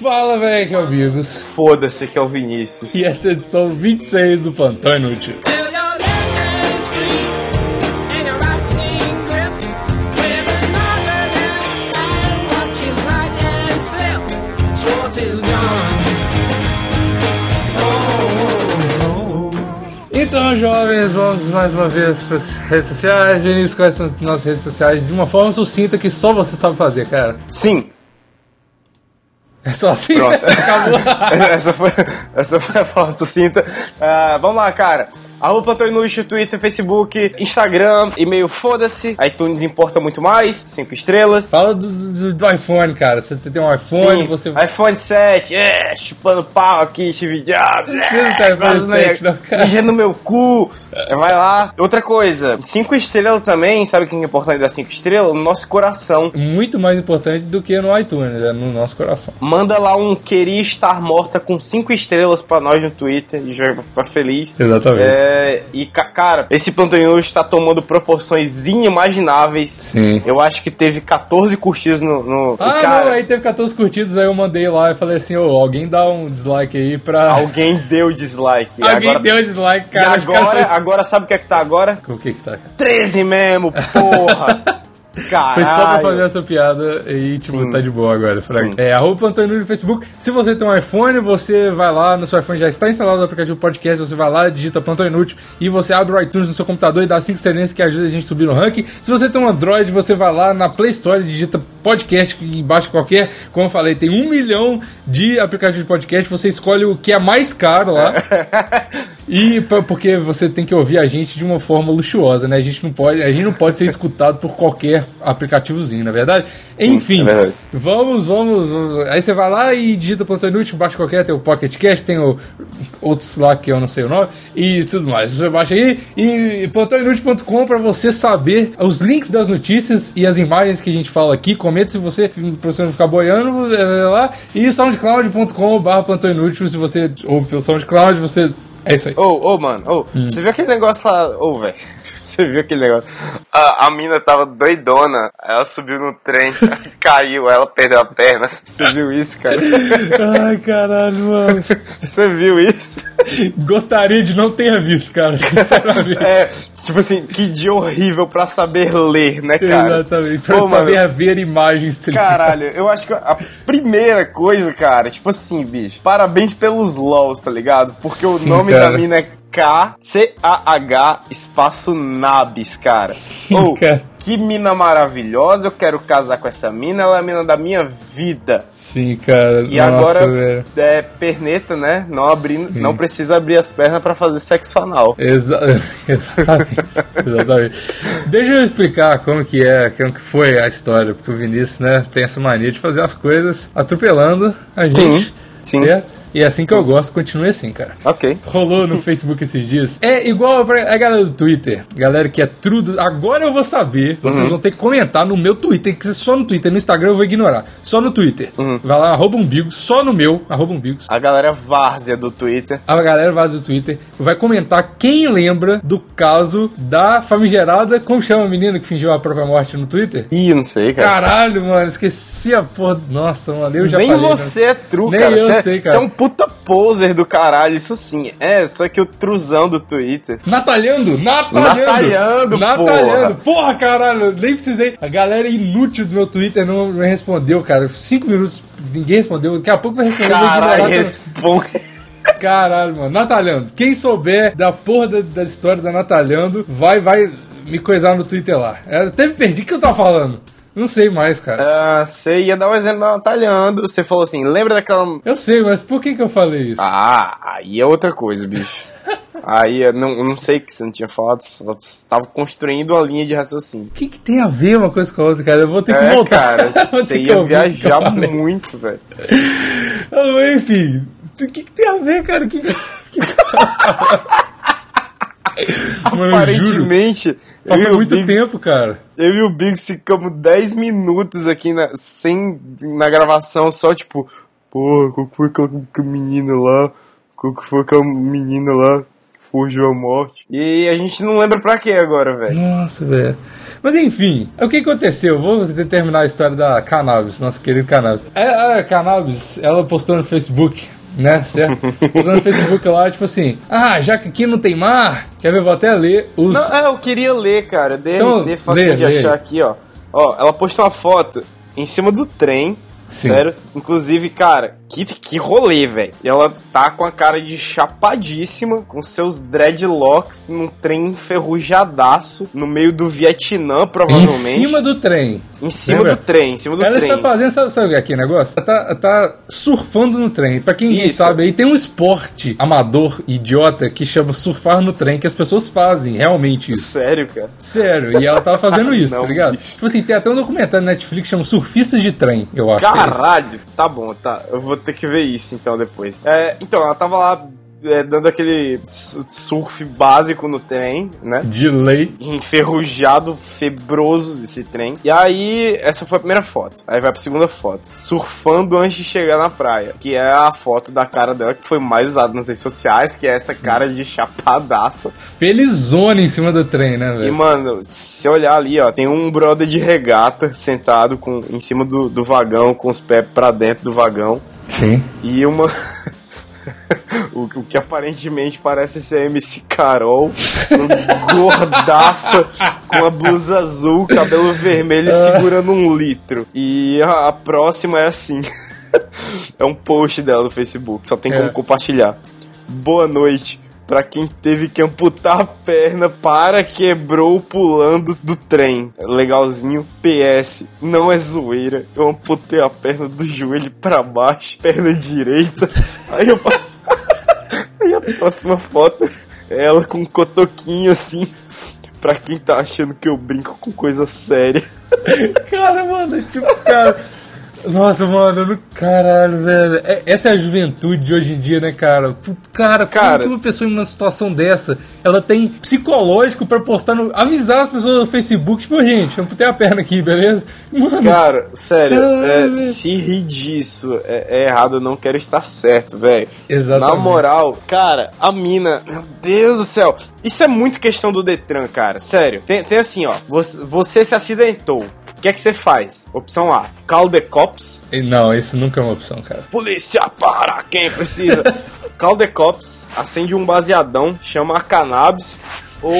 Fala, velho, que é o Bigos. Foda-se que é o Vinícius. E essa é a edição 26 do Plantão Inútil. Então, jovens, vamos mais uma vez para as redes sociais. Vinícius, quais são as nossas redes sociais? De uma forma sucinta que só você sabe fazer, cara. Sim, É só assim? Pronto. Acabou. essa, foi, essa foi a forma sucinta. Ah, vamos lá, cara. Arroba Plantão Inútil, Twitter, Facebook, Instagram, e-mail foda-se. iTunes importa muito mais, 5 estrelas. Fala do, do- do iPhone, cara. Você tem um iPhone, Sim, você. iPhone 7, é, chupando pau aqui, Steve Jobs, Você não tem é, iPhone vazando 7 não, cara. mijando no meu cu, É, vai lá. Outra coisa, 5 estrelas também, sabe o que é importante dar 5 estrelas? No nosso coração. Muito mais importante do que no iTunes, é no nosso coração. Manda lá um queria estar morta com 5 estrelas pra nós no Twitter, e já vai ficar feliz. Exatamente. É, e ca- cara, esse plantão inútil está tomando proporções inimagináveis. Sim. Eu acho que teve 14 curtidas no. no Ah, e, cara, não, aí teve 14 curtidas, aí eu mandei lá e falei assim, ô, alguém dá um dislike aí pra... alguém deu dislike. E Alguém agora, deu dislike, e cara. caras agora, agora sabe o que é que tá agora? O que que tá, cara? 13 mesmo, porra! Caralho. Foi só pra fazer essa piada e, tipo, Sim. tá de boa agora, Frank. Sim. É, arroba Inútil no Facebook. Se você tem um iPhone, você vai lá, no seu iPhone já está instalado o aplicativo podcast, você vai lá, digita Plantão Inútil e você abre o iTunes no seu computador e dá 5 estrelinhas que ajuda a gente a subir no ranking. Se você tem um Android, você vai lá na Play Store, digita podcast e baixa qualquer. Como eu falei, tem um milhão de aplicativos de podcast, você escolhe o que é mais caro lá. E porque você tem que ouvir a gente de uma forma luxuosa, né? A gente não pode, a gente não pode ser escutado por qualquer aplicativozinho, na é verdade? Sim, Enfim, é verdade. vamos, vamos. Aí você vai lá e digita Plantão Inútil, baixa qualquer, tem o Pocket Cast, tem o, outros lá que eu não sei o nome, e tudo mais. Você baixa aí e plantãoinútil.com pra você saber os links das notícias e as imagens que a gente fala aqui. Comenta se você, pra você não ficar boiando, é lá. E soundcloud.com barra Plantão Inútil, se você ouve pelo SoundCloud, você... É isso aí. Ô, ô, mano, ô, Hum. você viu aquele negócio lá? Ô, velho, você viu aquele negócio? A, a mina tava doidona, ela subiu no trem, caiu, ela perdeu a perna. Você viu isso, cara? Ai, caralho, mano. Você viu isso? Gostaria de não ter visto, cara, sinceramente. É, tipo assim, que dia horrível pra saber ler, né, cara? Exatamente. Pra Pô, mano, saber ver imagens. tá? Caralho, eu acho que a primeira coisa, cara, tipo assim, bicho, parabéns pelos LOLs, tá ligado? Porque o Sim, nome cara. da mina é K-C-A-H espaço Nabis, cara. Sim, Ô, cara. Que mina maravilhosa, eu quero casar com essa mina, ela é a mina da minha vida. Sim, cara. E Nossa, agora velho. é perneta, né? Não, abrir, Sim. não precisa abrir as pernas pra fazer sexo anal. Exa exatamente. exatamente. Deixa eu explicar como que é, como que foi a história, porque o Vinícius, né, tem essa mania de fazer as coisas atropelando a gente. sim. Certo? E é assim que eu gosto, continue assim, cara. Ok. Rolou no Facebook esses dias. É igual pra a galera do Twitter. Galera que é trudo. Agora eu vou saber. Vocês vão ter que comentar no meu Twitter. Que só no Twitter. No Instagram eu vou ignorar. Só no Twitter. Vai lá, arroba umbigos. Só no meu, arroba umbigos. A galera várzea do Twitter. A galera vai do Twitter vai comentar quem lembra do caso da famigerada. Como chama a menina que fingiu a própria morte no Twitter? Ih, não sei, cara. Caralho, mano, esqueci a porra. Nossa, mano, eu já Nem falei, né? você é true, Nem cara. eu Você é- sei, cara. Você é um puta poser do caralho, isso sim. É, só que o truzão do Twitter. Natalhando, natalhando, Natalhando, natalhando. Porra, caralho, nem precisei. A galera inútil do meu Twitter não, não respondeu, cara. Cinco minutos, ninguém respondeu. Daqui a pouco vai responder. Caralho, responde. Caralho, mano. Natalhando. Quem souber da porra da, da história da Natalhando, vai, vai me coisar no Twitter lá. Eu até me perdi. O que eu tava falando? Não sei mais, cara. Ah, você ia dar um exemplo da Natalhando. Você falou assim: lembra daquela. Eu sei, mas por que que eu falei isso? Ah, aí é outra coisa, bicho. Aí eu não, eu não sei o que você não tinha falado, só estava construindo uma linha de raciocínio. O que, que tem a ver uma coisa com a outra, cara? Eu vou ter que É, voltar. cara, você ia viajar muito, velho. Enfim, o que, que tem a ver, cara? O que, que... Mano, Aparentemente, Passou muito Big, tempo, cara. eu e o Big ficamos 10 minutos aqui na, sem, na gravação, só tipo, pô, qual que foi aquela, menina lá? Qual que foi aquela menina lá? forjou a morte. E a gente não lembra pra quê agora, velho. Nossa, velho. Mas enfim, o que aconteceu? Vou terminar a história da Cannabis, nossa querida Cannabis. A, a Cannabis, ela postou no Facebook, né, certo? Postou no Facebook lá, tipo assim, ah, já que aqui não tem mar, quer ver, vou até ler os... Não, é, eu queria ler, cara. DRT, Então, fácil lê, de lê. achar aqui, ó. Ó, ela postou uma foto em cima do trem. Sim. Sério. Inclusive, cara, que, que rolê, velho. E ela tá com a cara de chapadíssima, com seus dreadlocks num trem enferrujadaço no meio do Vietnã, Em provavelmente. cima do trem. Em cima Lembra? do trem, em cima do Ela trem. está fazendo, sabe, sabe o que é aqui o negócio? Ela tá, tá surfando no trem. Pra quem não Isso. sabe, aí tem um esporte amador, idiota, que chama surfar no trem, que as pessoas fazem, realmente isso. Sério, cara. Sério, e ela tava fazendo isso, Não, tá ligado? bicho. Tipo assim, tem até um documentário na Netflix que chama Surfistas de Trem, eu acho. é. Caralho, tá bom, tá. Eu vou ter que ver isso então depois. É, então, ela tava lá é, dando aquele su- surf básico no trem, né? De lei. Enferrujado, febroso esse trem. E aí, essa foi a primeira foto. Aí vai pra segunda foto. Surfando antes de chegar na praia. Que é a foto da cara dela que foi mais usada nas redes sociais, que é essa cara de chapadaça. Felizona em cima do trem, né, E, velho? mano, se olhar ali, ó, tem um brother de regata sentado com, em cima do, do vagão, com os pés pra dentro do vagão. Sim. E uma. o, o que aparentemente parece ser MC Carol, gordaça, com a blusa azul, cabelo vermelho e segurando um litro. E a, a próxima é assim. é um post dela no Facebook, só tem como É. compartilhar. Boa noite. Pra quem teve que amputar a perna para quebrou pulando do trem. Legalzinho. PS. Não é zoeira. Eu amputei a perna do joelho pra baixo, perna direita. Aí eu. Aí a próxima foto é ela com um cotoquinho assim. Pra quem tá achando que eu brinco com coisa séria. Cara, mano, tipo, cara. Nossa, mano, caralho, velho. É- Essa é a juventude de hoje em dia, né, cara? Cara, Cara. como que uma pessoa em uma situação dessa, ela tem psicológico pra postar no. avisar as pessoas no Facebook, tipo, gente, eu amputei a perna aqui, beleza? Mano, Cara, sério, é, se rir disso é, é errado, eu não quero estar certo, velho. Exatamente. Na moral, cara, a mina, meu Deus do céu, isso é muito questão do Detran, cara, sério. Tem, tem assim, ó, você, você se acidentou. O que é que você faz? Opção A, call the cops. Não, isso nunca é uma opção, cara. Polícia para quem precisa. call the cops, acende um baseadão, chama a cannabis. Ou,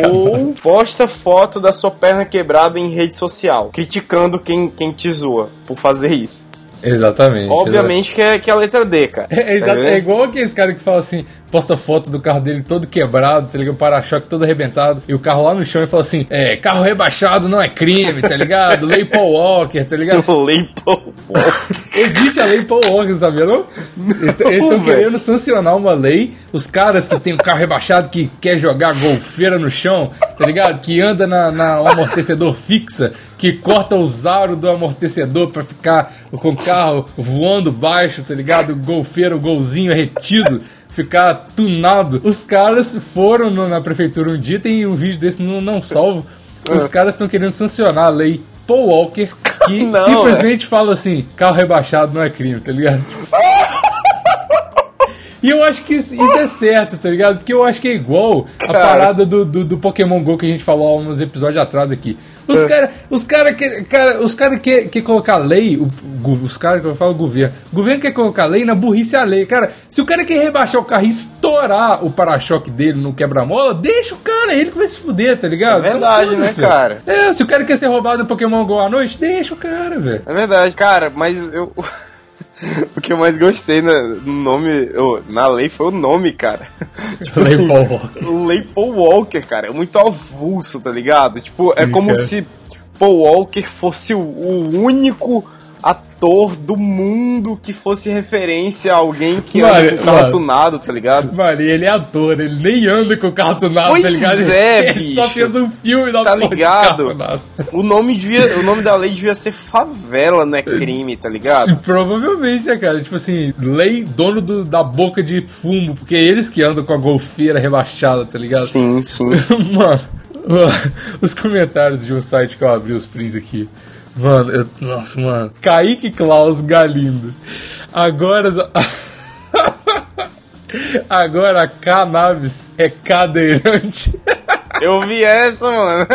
ou posta foto da sua perna quebrada em rede social, criticando quem, quem te zoa por fazer isso. Exatamente. Obviamente que é, que é a letra D, cara. É, é Tá é igual aqueles cara que fala assim, posta foto do carro dele todo quebrado, tá ligado? O para-choque todo arrebentado, e o carro lá no chão e fala assim, é, carro rebaixado não é crime, tá ligado? Lei Paul Walker, tá ligado? Lei Paul Existe a lei Paul Walker, sabia não? Eles estão querendo sancionar uma lei, os caras que tem o carro rebaixado, que quer jogar golfeira no chão, tá ligado? Que anda na, na um amortecedor fixa, que corta os aros do amortecedor pra ficar com o carro voando baixo, tá ligado? Golfeiro, golzinho retido, ficar tunado. Os caras foram no- na prefeitura um dia, tem um vídeo desse no Não Salvo, os caras estão querendo sancionar a lei Paul Walker, que Não, simplesmente fala assim, carro rebaixado não é crime, tá ligado? E eu acho que isso, isso é certo, tá ligado? Porque eu acho que é igual a Cara. parada do, do, do Pokémon GO que a gente falou há uns episódios atrás aqui. É. Os caras os cara que, cara, os cara que, que colocar lei, o- os caras que eu falo governo, o governo quer colocar lei na burrice a lei. Cara, se o cara quer rebaixar o carro e estourar o para-choque dele no quebra-mola, deixa o cara, ele que vai se fuder, tá ligado? É verdade, Então, né, foda-se, velho. cara? É, se o cara quer ser roubado no Pokémon GO à noite, deixa o cara, velho. É verdade, cara, mas eu. o que eu mais gostei na, no nome. na lei foi o nome, cara. tipo Lei assim, Walker. o Lei Paul Walker, cara, é muito avulso, tá ligado? Tipo, é Sim, como cara. se Paul Walker fosse o, o único ator do mundo que fosse referência a alguém que Mano, anda com carro mano. tunado, tá ligado? Mano, e ele é ator, ele nem anda com o carro tunado, Pois tá ligado? é, ele só bicho. fez um filme da Tá ligado? carro. O nome, devia, o nome da lei devia ser favela, não é crime, tá ligado? Provavelmente, né, cara? Tipo assim, lei dono do- da boca de fumo, porque é eles que andam com a golfeira rebaixada, tá ligado? Sim, sim. Mano, mano, os comentários de um site que eu abri os prints aqui. Mano, eu, nossa, mano. Kaique Klaus Galindo. Agora. Agora cannabis é cadeirante. Eu vi essa, mano.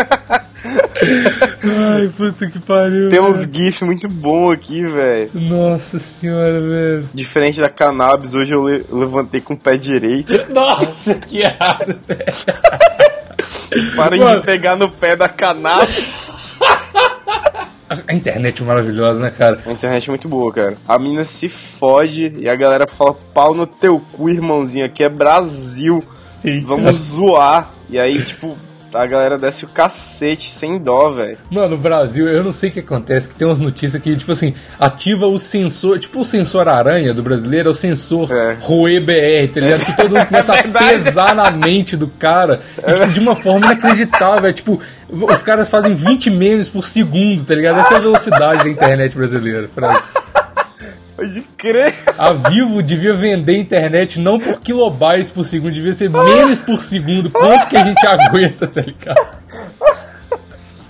Ai, puta que pariu. Tem uns. GIFs muito bons aqui, velho. Nossa senhora, velho. Diferente da cannabis, hoje eu le- levantei com o pé direito. Nossa, que errado, velho. Parem Mano. de pegar no pé da cannabis. A internet é maravilhosa, né, cara? A internet é muito boa, cara. A mina se fode e a galera fala pau no teu cu, irmãozinho. Aqui é Brasil. Sim. Vamos zoar. E aí, tipo, a galera desce o cacete sem dó, velho. Mano, o Brasil, eu não sei o que acontece, que tem umas notícias que, tipo assim, ativa o sensor, tipo o sensor aranha do brasileiro, é o sensor É. Rue BR, tá ligado? Que todo mundo começa a verdade. pesar na mente do cara, e, tipo, de uma forma inacreditável, é tipo, os caras fazem 20 memes por segundo, tá ligado? Essa é a velocidade da internet brasileira, Fraga. Pode crer. A Vivo devia vender internet não por kilobytes por segundo, devia ser memes por segundo. Quanto que a gente aguenta, tá ligado?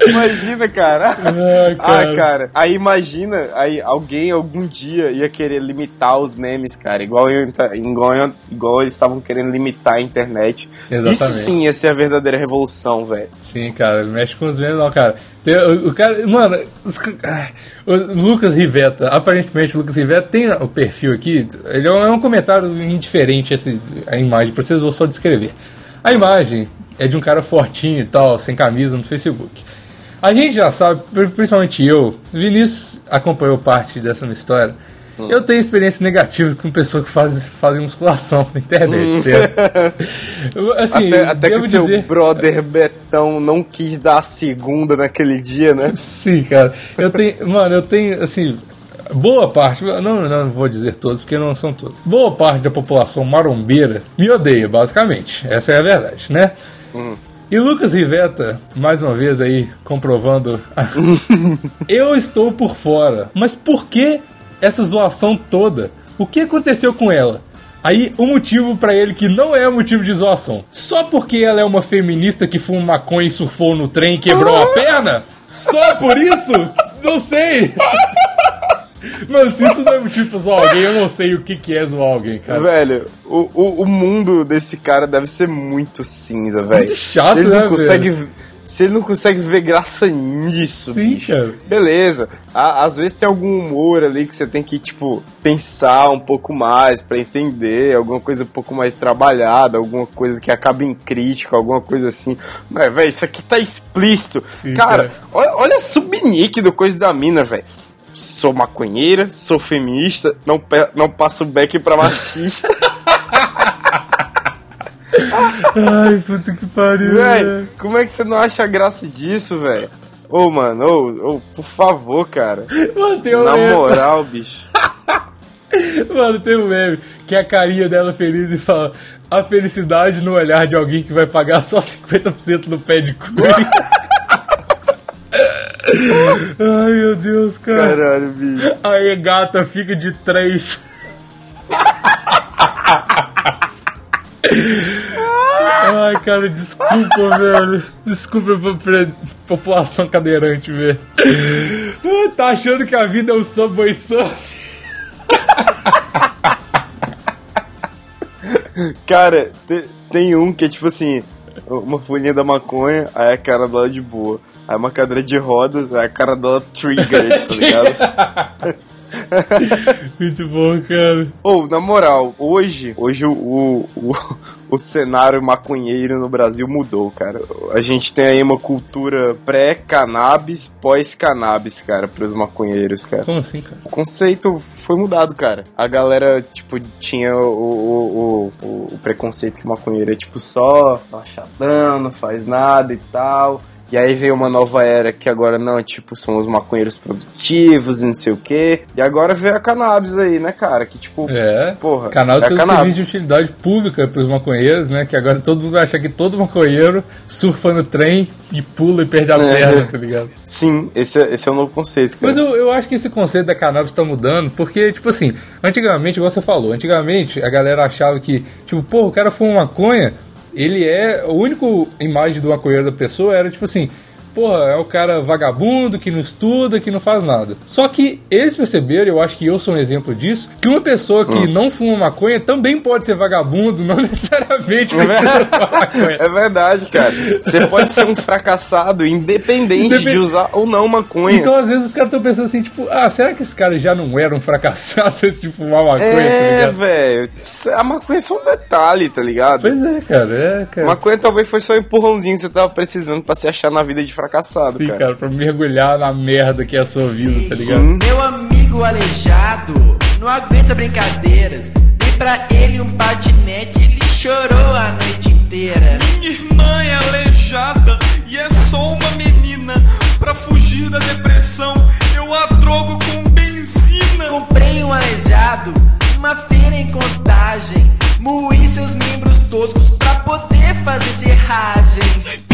Imagina, cara. Cara. Ah, cara. Aí imagina, aí alguém algum dia ia querer limitar os memes, cara. Igual, eu, igual, eu- igual eles estavam querendo limitar a internet. Exatamente. Isso sim ia ser a verdadeira revolução, velho. Sim, cara, mexe com os memes não, cara. Tem, o, o cara, mano, os Lucas Riveta, aparentemente o Lucas Riveta tem o perfil aqui, ele é um, é comentário indiferente esse, a imagem, pra vocês vou só descrever. A imagem é de um cara fortinho e tal, sem camisa no Facebook. A gente já sabe, pri- principalmente eu, Vinícius acompanhou parte dessa história. Hum. Eu tenho experiências negativas com pessoas que fazem, fazem musculação na internet, certo? Eu, Assim, Hum. até até que o seu dizer, brother Betão não quis dar a segunda naquele dia, né? Sim, cara. Eu tenho. Mano, eu tenho, assim. Boa parte, não, não vou dizer todos, porque não são todos. Boa parte da população marombeira me odeia, basicamente. Essa é a verdade, né? E Lucas Riveta, mais uma vez aí, comprovando. eu estou por fora. Mas por que essa zoação toda? O que aconteceu com ela? Aí, o motivo pra ele que não é motivo de zoação. Só porque ela é uma feminista que fuma maconha e surfou no trem e quebrou a perna? Só por isso? Não sei. Mano, se isso não é motivo pra zoar alguém, eu não sei o que, que é zoar alguém, cara. Velho, o, o, o mundo desse cara deve ser muito cinza, velho. Muito chato, ele né, não consegue Se ele não consegue ver graça nisso, Sim, bicho. cara. Beleza. Á- às vezes tem algum humor ali que você tem que, tipo, pensar um pouco mais pra entender, alguma coisa um pouco mais trabalhada, alguma coisa que acaba em crítica, alguma coisa assim. Mas, velho, isso aqui tá explícito. Sim, cara, cara. olha, olha a subnick do coisa da mina, velho. Sou maconheira, sou feminista, não, não passo back pra machista. Ai, puta que pariu. Véi, como é que você não acha graça disso, velho? Ô, mano, ô, ô, por favor, cara. Mano, tem um Na meme. moral, bicho. Mano, tem um meme que é a carinha dela feliz e fala a felicidade no olhar de alguém que vai pagar só 50% no pé de cura. Ai, meu Deus, cara. Caralho, bicho. Aí gata fica de três. Ai, cara, desculpa, velho. Desculpa pra, pra população cadeirante, velho. Ah, Tá achando que a vida é um Subway Surf? Cara, te- tem um que é tipo assim: uma folhinha da maconha, aí a cara dela de boa. Aí uma cadeira de rodas, aí a cara dela trigger, tá ligado? Muito bom, cara. Ou, na moral, hoje, hoje o, o, o, cenário maconheiro no Brasil mudou, cara. A gente tem aí uma cultura pré-cannabis, pós-cannabis, cara, pros maconheiros, cara. Como assim, cara? O conceito foi mudado, cara. A galera, tipo, tinha o, o, o, o- preconceito que maconheiro é, tipo, só chatão, não faz nada e tal. E aí veio uma nova era que agora não, tipo, são os maconheiros produtivos e não sei o quê. E agora veio a cannabis aí, né, cara? Que, tipo, É. porra, Canal é seu serviço cannabis. de utilidade pública pros maconheiros, né? Que agora todo mundo vai achar que todo maconheiro surfa no trem e pula e perde a É. perna, tá ligado? Sim, esse é, esse é o novo conceito, cara. Mas eu, eu acho que esse conceito da cannabis tá mudando, porque, tipo assim, antigamente, igual você falou, antigamente a galera achava que, tipo, pô, o cara fuma maconha, ele é. A única imagem do maconheiro da pessoa era, tipo assim, porra, é o cara vagabundo que não estuda, que não faz nada. Só que eles perceberam, eu acho que eu sou um exemplo disso, que uma pessoa que Hum. não fuma maconha também pode ser vagabundo, não necessariamente É porque fuma maconha. É verdade, cara. Você pode ser um fracassado independente Independ- de usar ou não maconha. Então, às vezes, os caras estão pensando assim, tipo, ah, será que esse cara já não era um fracassado antes de fumar maconha, tá é, velho. A maconha é só um detalhe, tá ligado? Pois é, cara, é, cara. Maconha talvez foi só um empurrãozinho que você tava precisando pra se achar na vida de fracassado, Sim, cara. cara, pra mergulhar na merda que é a sua vida, tá ligado? Sim. Meu amigo aleijado não aguenta brincadeiras. Dei pra ele um patinete, ele chorou a noite inteira. Minha irmã é aleijada e é só uma menina. Pra fugir da depressão, eu a drogo com benzina. Comprei um aleijado, uma feira em contagem. Moí seus membros toscos pra poder fazer serragem.